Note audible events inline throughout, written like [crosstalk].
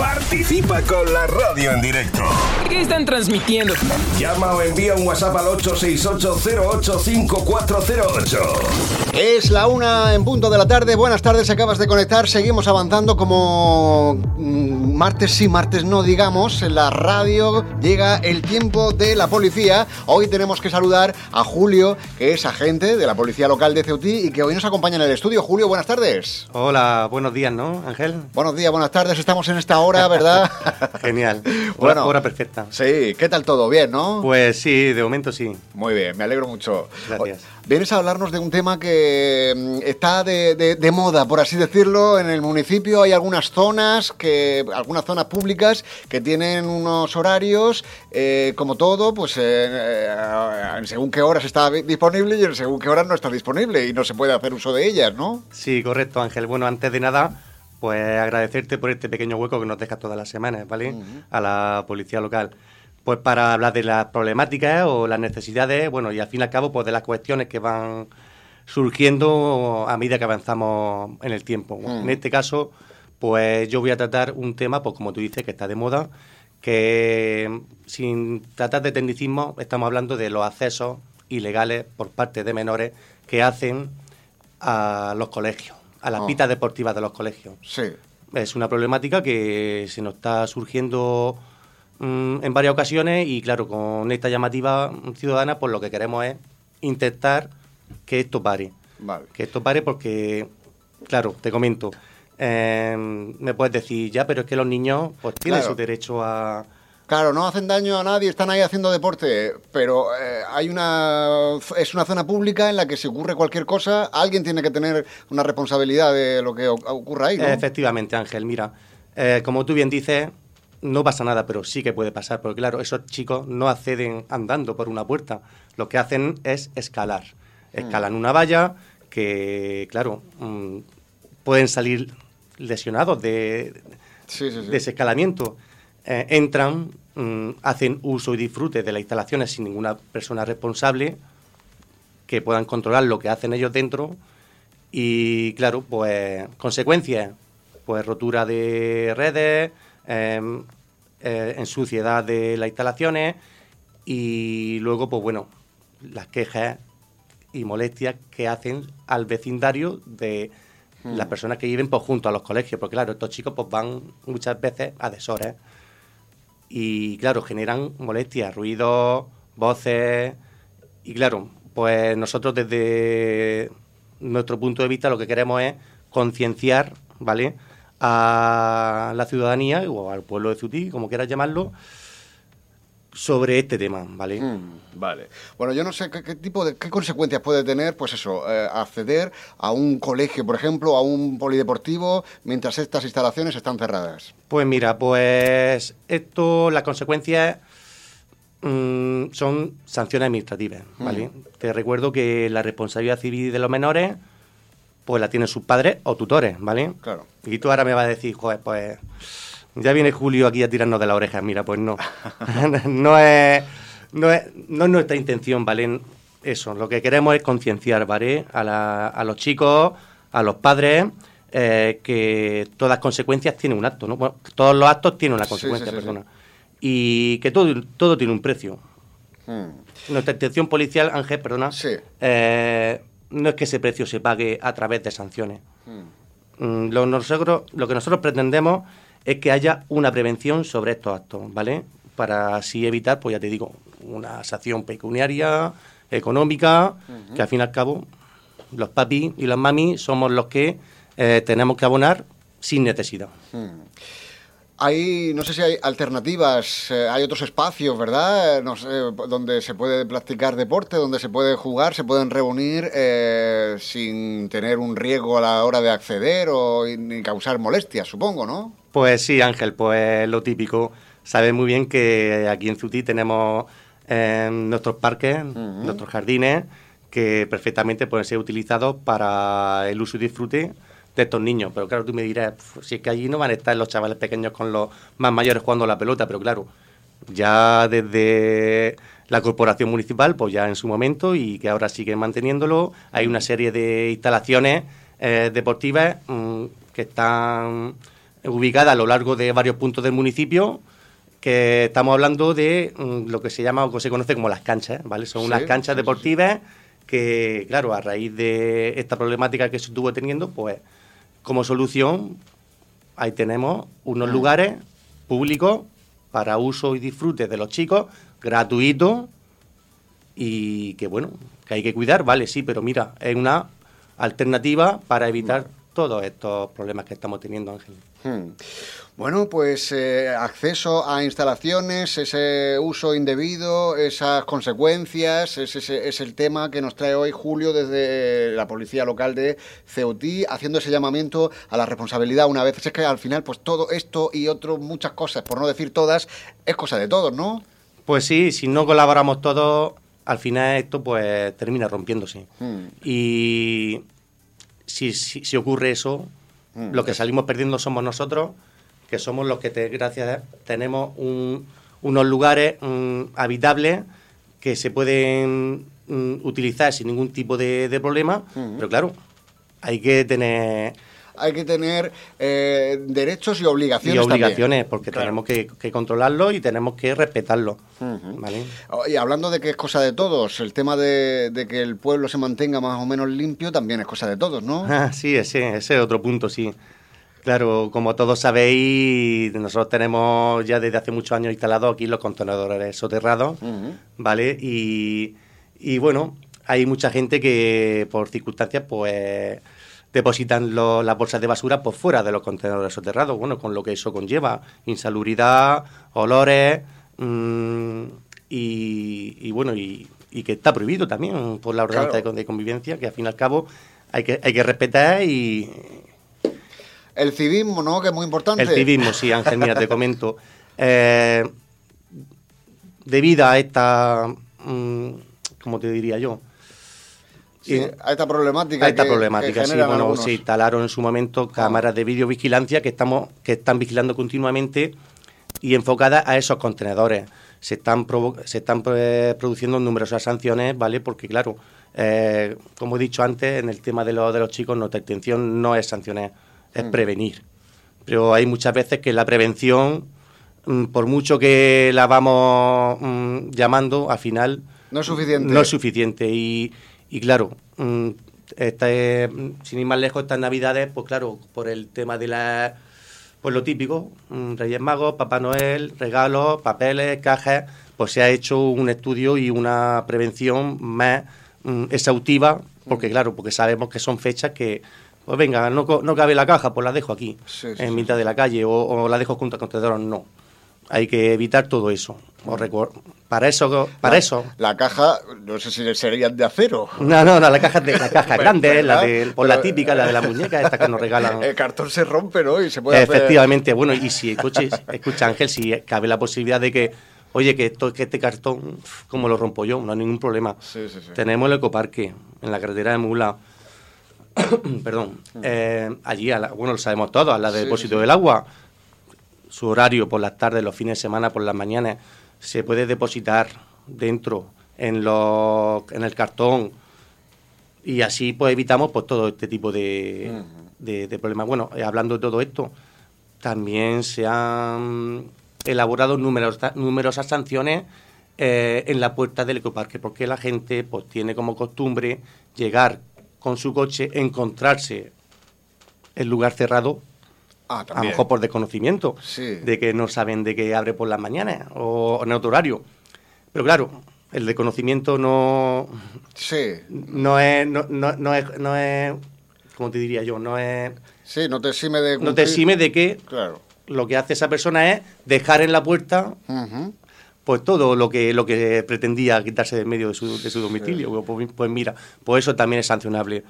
Participa con la radio en directo. ¿Qué están transmitiendo? Llama o envía un WhatsApp al 868-085408. Es la una en punto de la tarde. Buenas tardes, acabas de conectar. Seguimos avanzando como mm, martes sí, martes no, digamos. En la radio llega el tiempo de la policía. Hoy tenemos que saludar a Julio, que es agente de la policía local de Ceutí y que hoy nos acompaña en el estudio. Julio, buenas tardes. Hola, buenos días, ¿no, Ángel? Buenos días, buenas tardes. Estamos en esta hora, ¿verdad? [laughs] Genial. Bueno. Hora, hora perfecta. sí, ¿qué tal todo? ¿Bien, no? Pues sí, de momento sí. Muy bien, me alegro mucho. Gracias. Vienes a hablarnos de un tema que mm, está de, de- de moda, por así decirlo. En el municipio hay algunas zonas, que, algunas zonas públicas que tienen unos horarios, eh, como todo, pues eh, eh, en según qué horas está di- disponible y en según qué horas no está disponible y no se puede hacer uso de ellas, ¿no? Sí, correcto, Ángel. Bueno, antes de nada, pues agradecerte por este pequeño hueco que nos dejas todas las semanas, ¿vale? A la policía local. Pues para hablar de las problemáticas o las necesidades, bueno, y al fin y al cabo, pues de las cuestiones que van surgiendo a medida que avanzamos en el tiempo. En este caso, pues yo voy a tratar un tema, pues como tú dices, que está de moda, que sin tratar de tecnicismo, estamos hablando de los accesos ilegales por parte de menores que hacen a los colegios, a las Ah. pistas deportivas de los colegios. Sí. Es una problemática que se nos está surgiendo mm, en varias ocasiones y claro, con esta llamativa ciudadana, pues lo que queremos es intentar que esto pare. Vale. Que esto pare porque, claro, te comento, eh, me puedes decir, ya, pero es que los niños pues tienen Claro. su derecho a... Claro, no hacen daño a nadie, están ahí haciendo deporte, pero eh, hay una es una zona pública en la que si ocurre cualquier cosa, alguien tiene que tener una responsabilidad de lo que ocurra ahí, ¿no? Efectivamente, Ángel, mira, eh, como tú bien dices, no pasa nada, pero sí que puede pasar, porque claro, esos chicos no acceden andando por una puerta, lo que hacen es escalar. Escalan una valla que, claro, mm, pueden salir lesionados de, Sí, sí, sí. de ese escalamiento. Eh, entran, mm, hacen uso y disfrute de las instalaciones sin ninguna persona responsable que puedan controlar lo que hacen ellos dentro y claro, pues consecuencias, pues rotura de redes, eh, eh, en suciedad de las instalaciones y luego, pues bueno, las quejas y molestias que hacen al vecindario de las personas que viven pues, junto a los colegios, porque claro, estos chicos pues van muchas veces a deshoras y claro, generan molestias, ruidos, voces y claro, pues nosotros desde nuestro punto de vista lo que queremos es concienciar, ¿vale? a la ciudadanía o al pueblo de Cutí, como quieras llamarlo, sobre este tema, ¿vale? Mm, vale. Bueno, yo no sé qué, qué tipo de qué consecuencias puede tener, pues eso, eh, acceder a un colegio, por ejemplo, a un polideportivo, mientras estas instalaciones están cerradas. Pues mira, pues esto, las consecuencias mm, son sanciones administrativas, ¿vale? Te recuerdo que la responsabilidad civil de los menores, pues la tienen sus padres o tutores, ¿vale? Claro. Y tú ahora me vas a decir, joder, pues ya viene Julio aquí a tirarnos de la oreja. Mira, pues no. [laughs] no, es, no, es, no es nuestra intención, ¿vale? Eso, lo que queremos es concienciar, ¿vale? A, la- a los chicos, a los padres, eh, que todas consecuencias tienen un acto, ¿no? Bueno, todos los actos tienen una consecuencia, sí, sí, perdona. Y que todo, todo tiene un precio. Mm, Nuestra intención policial, Ángel, perdona, Sí. eh, no es que ese precio se pague a través de sanciones. mm. Mm, Lo, nosotros, lo que nosotros pretendemos es que haya una prevención sobre estos actos, ¿vale? Para así evitar, pues ya te digo, una sanción pecuniaria, económica, que al fin y al cabo los papis y las mamis somos los que eh, tenemos que abonar sin necesidad. Hay, no sé si hay alternativas, eh, hay otros espacios, ¿verdad? No sé, donde se puede practicar deporte, donde se puede jugar, se pueden reunir eh, sin tener un riesgo a la hora de acceder o ni causar molestias, supongo, ¿no? Pues sí, Ángel, pues lo típico. Sabes muy bien que aquí en Cutí tenemos eh, nuestros parques, nuestros jardines, que perfectamente pueden ser utilizados para el uso y disfrute de estos niños. Pero claro, tú me dirás, "Pf, si es que allí no van a estar los chavales pequeños con los más mayores jugando a la pelota, pero claro, ya desde la corporación municipal, pues ya en su momento y que ahora siguen manteniéndolo, hay una serie de instalaciones eh, deportivas mm, que están ubicadas a lo largo de varios puntos del municipio que estamos hablando de mm, lo que se llama o que se conoce como las canchas, ¿vale? Son Sí, unas canchas sí, sí, deportivas que, claro, a raíz de esta problemática que se estuvo teniendo, pues como solución ahí tenemos unos Mm. lugares públicos para uso y disfrute de los chicos, gratuitos y que bueno, que hay que cuidar, vale, sí, pero mira, es una alternativa para evitar todos estos problemas que estamos teniendo, Ángel. Hmm. Bueno, pues eh, acceso a instalaciones, ese uso indebido, esas consecuencias, es, ese- es el tema que nos trae hoy Julio desde la policía local de Ceutí, haciendo ese llamamiento a la responsabilidad una vez. Es que al final, pues todo esto y otro, muchas cosas, por no decir todas, es cosa de todos, ¿no? Pues sí, si no colaboramos todos, al final esto pues termina rompiéndose. Hmm. Y si, si, si ocurre eso, Mm, lo que es- salimos perdiendo somos nosotros, que somos los que, te- gracias, a- tenemos un- unos lugares mm, habitables que se pueden mm, utilizar sin ningún tipo de, de problema, Mm. pero claro, hay que tener Hay que tener eh, derechos y y obligaciones. también. obligaciones, porque Claro. tenemos que, que controlarlo y tenemos que respetarlo. ¿vale? Oh, Y hablando de que es cosa de todos, el tema de, de que el pueblo se mantenga más o menos limpio también es cosa de todos, ¿no? Ah, [laughs] sí, ese, ese es otro punto, sí. Claro, como todos sabéis, nosotros tenemos ya desde hace muchos años instalados aquí los contenedores soterrados. ¿vale? Y, y bueno, hay mucha gente que por circunstancias pues depositan lo- las bolsas de basura por fuera de los contenedores soterrados, bueno, con lo que eso conlleva, insalubridad, olores mm, y, y bueno, y, y que está prohibido también por la ordenanza Claro. de con- de convivencia, que al fin y al cabo hay que, hay que respetar y El civismo, ¿no? Que es muy importante. el civismo, sí, Ángel, mira, te [laughs] comento. Eh, debido a esta, mm, ¿cómo te diría yo? Sí, a esta problemática. a esta que- problemática, que sí, bueno, algunos. se instalaron en su momento cámaras de videovigilancia que estamos, que están vigilando continuamente y enfocadas a esos contenedores. Se están se están eh, produciendo numerosas sanciones, ¿vale? Porque claro, eh, como he dicho antes, en el tema de, los de los chicos, nuestra intención no es sancionar, es Mm. prevenir. Pero hay muchas veces que la prevención, mm, por mucho que la vamos mm, llamando, al final No es suficiente. no es suficiente. Y, y claro, mm, sin ir más lejos, estas navidades, pues claro, por el tema de la. Pues lo típico, mm, Reyes Magos, Papá Noel, regalos, papeles, cajas, pues se ha hecho un estudio y una prevención más mm, exhaustiva, porque claro, porque sabemos que son fechas que, pues venga, no, no cabe la caja, pues la dejo aquí, Sí, en sí, mitad de la calle, o, o la dejo junto al contenedor, no. Hay que evitar todo eso. Para eso, para eso, La caja, no sé si serían de acero. no, no, no, la caja de la caja grande, la de por la Pero- típica, la de la muñeca, esta que nos [laughs] regalan. El cartón se rompe, ¿no? Y se puede hacer- Efectivamente, bueno, y si escucha, escucha Ángel, si cabe la posibilidad de que, oye, que, esto, que este cartón, uf, ¿cómo lo rompo yo? No hay ningún problema. Sí, sí, sí. Tenemos el ecoparque en la carretera de Mula. [coughs] Perdón. eh, allí, a la- bueno, lo sabemos todos, a la de depósito del agua. Su horario por las tardes, los fines de semana, por las mañanas, se puede depositar dentro, en, los, en el cartón. Y así pues evitamos pues todo este tipo de, de- de problemas. Bueno, eh, hablando de todo esto, también se han elaborado numerosas, numerosas sanciones eh, en la puerta del ecoparque, porque la gente pues tiene como costumbre llegar con su coche, encontrarse el lugar cerrado, Ah, a lo mejor por desconocimiento, Sí. de que no saben de que abre por las mañanas o en otro horario. Pero claro, el desconocimiento no, Sí, no es, no, no, no es, no es, ¿cómo te diría yo? No es, sí, no te exime de no te cumplir- exime de que Claro. lo que hace esa persona es dejar en la puerta pues todo lo que lo que pretendía quitarse de medio de su, de su domicilio. Pues, pues mira, pues eso también es sancionable.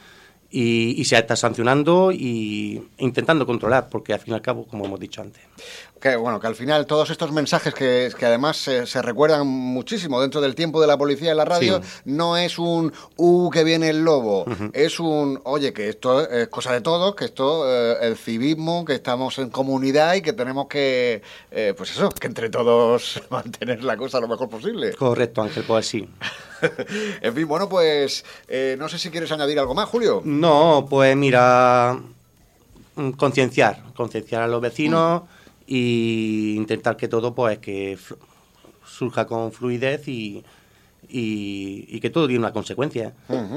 Y, y se está sancionando y intentando controlar, porque al fin y al cabo, como hemos dicho antes. Que bueno, que al final todos estos mensajes que, que además se, se recuerdan muchísimo dentro del tiempo de la policía en la radio, Sí. no es un uh que viene el lobo, es un oye que esto es cosa de todos, que esto eh, el civismo, que estamos en comunidad y que tenemos que eh, pues eso, que entre todos [laughs] mantener la cosa lo mejor posible. Correcto, Ángel, pues sí. [laughs] en fin, bueno, pues eh, no sé si quieres añadir algo más, Julio. No, pues mira, mm, concienciar, concienciar a los vecinos y intentar que todo pues que surja con fluidez y, y, y que todo tiene una consecuencia.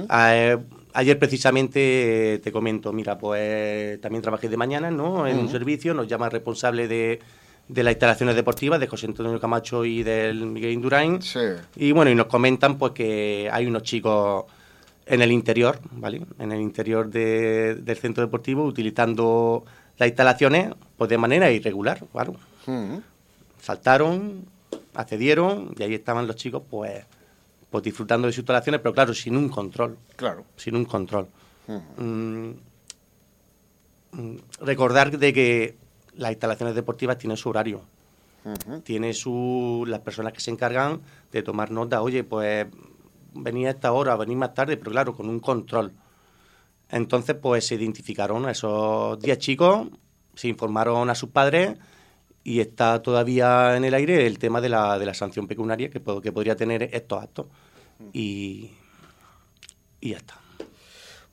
A- ayer precisamente eh, te comento, mira, pues también trabajé de mañana, ¿no? En un servicio, nos llama el responsable de, de las instalaciones deportivas, de José Antonio Camacho y del Miguel Indurain. Sí. Y bueno, y nos comentan pues que hay unos chicos en el interior, ¿vale? En el interior de- del centro deportivo utilizando las instalaciones pues de manera irregular, claro. Ujú. Saltaron, accedieron y ahí estaban los chicos pues pues disfrutando de sus instalaciones, pero claro, sin un control, Claro. sin un control. Mm, mm, recordar de que las instalaciones deportivas tienen su horario Ujú. tiene su las personas que se encargan de tomar nota, oye, pues venía a esta hora, venir más tarde, pero claro, con un control. Entonces, pues se identificaron a esos 10 chicos, se informaron a sus padres y está todavía en el aire el tema de la, de la sanción pecuniaria que, que podría tener estos actos. Y, y ya está.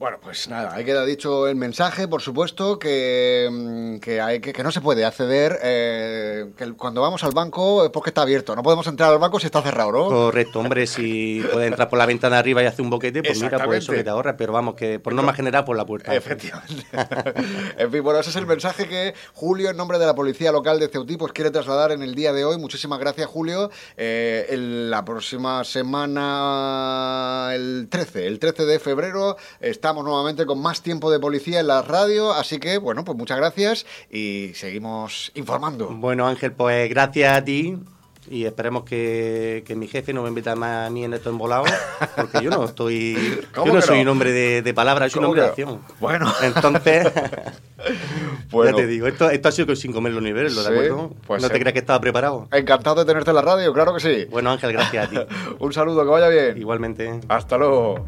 Bueno, pues nada, ahí queda dicho el mensaje, por supuesto, que, mm, que, hay que, que no se puede acceder, eh, que cuando vamos al banco es porque está abierto, no podemos entrar al banco si está cerrado, ¿no? Correcto, hombre, si puedes entrar por la ventana arriba y hacer un boquete, pues mira, pues eso que te ahorra, pero vamos, que por norma general por la puerta. Efectivamente. [laughs] en fin, bueno, ese es el mensaje que Julio, en nombre de la Policía Local de Ceutí, pues quiere trasladar en el día de hoy. Muchísimas gracias, Julio. Eh, el- la próxima semana, el 13, el 13 de febrero, estamos nuevamente con más tiempo de policía en la radio, así que, bueno, pues muchas gracias y seguimos informando. Bueno, Ángel, pues gracias a ti y esperemos que, que mi jefe no me meta más a mí en esto embolado, porque yo no estoy. [laughs] ¿Cómo Yo no que soy no? un hombre de, de palabras, soy un ¿Cómo hombre de no? acción. Bueno. [laughs] Entonces, [laughs] Bueno. ya te digo, esto, esto ha sido sin comer los niveles, ¿de Sí, acuerdo? pues no sí. te creas que estaba preparado. Encantado de tenerte en la radio, claro que sí. Bueno, Ángel, gracias a ti. Un saludo, que vaya bien. Igualmente. Hasta luego.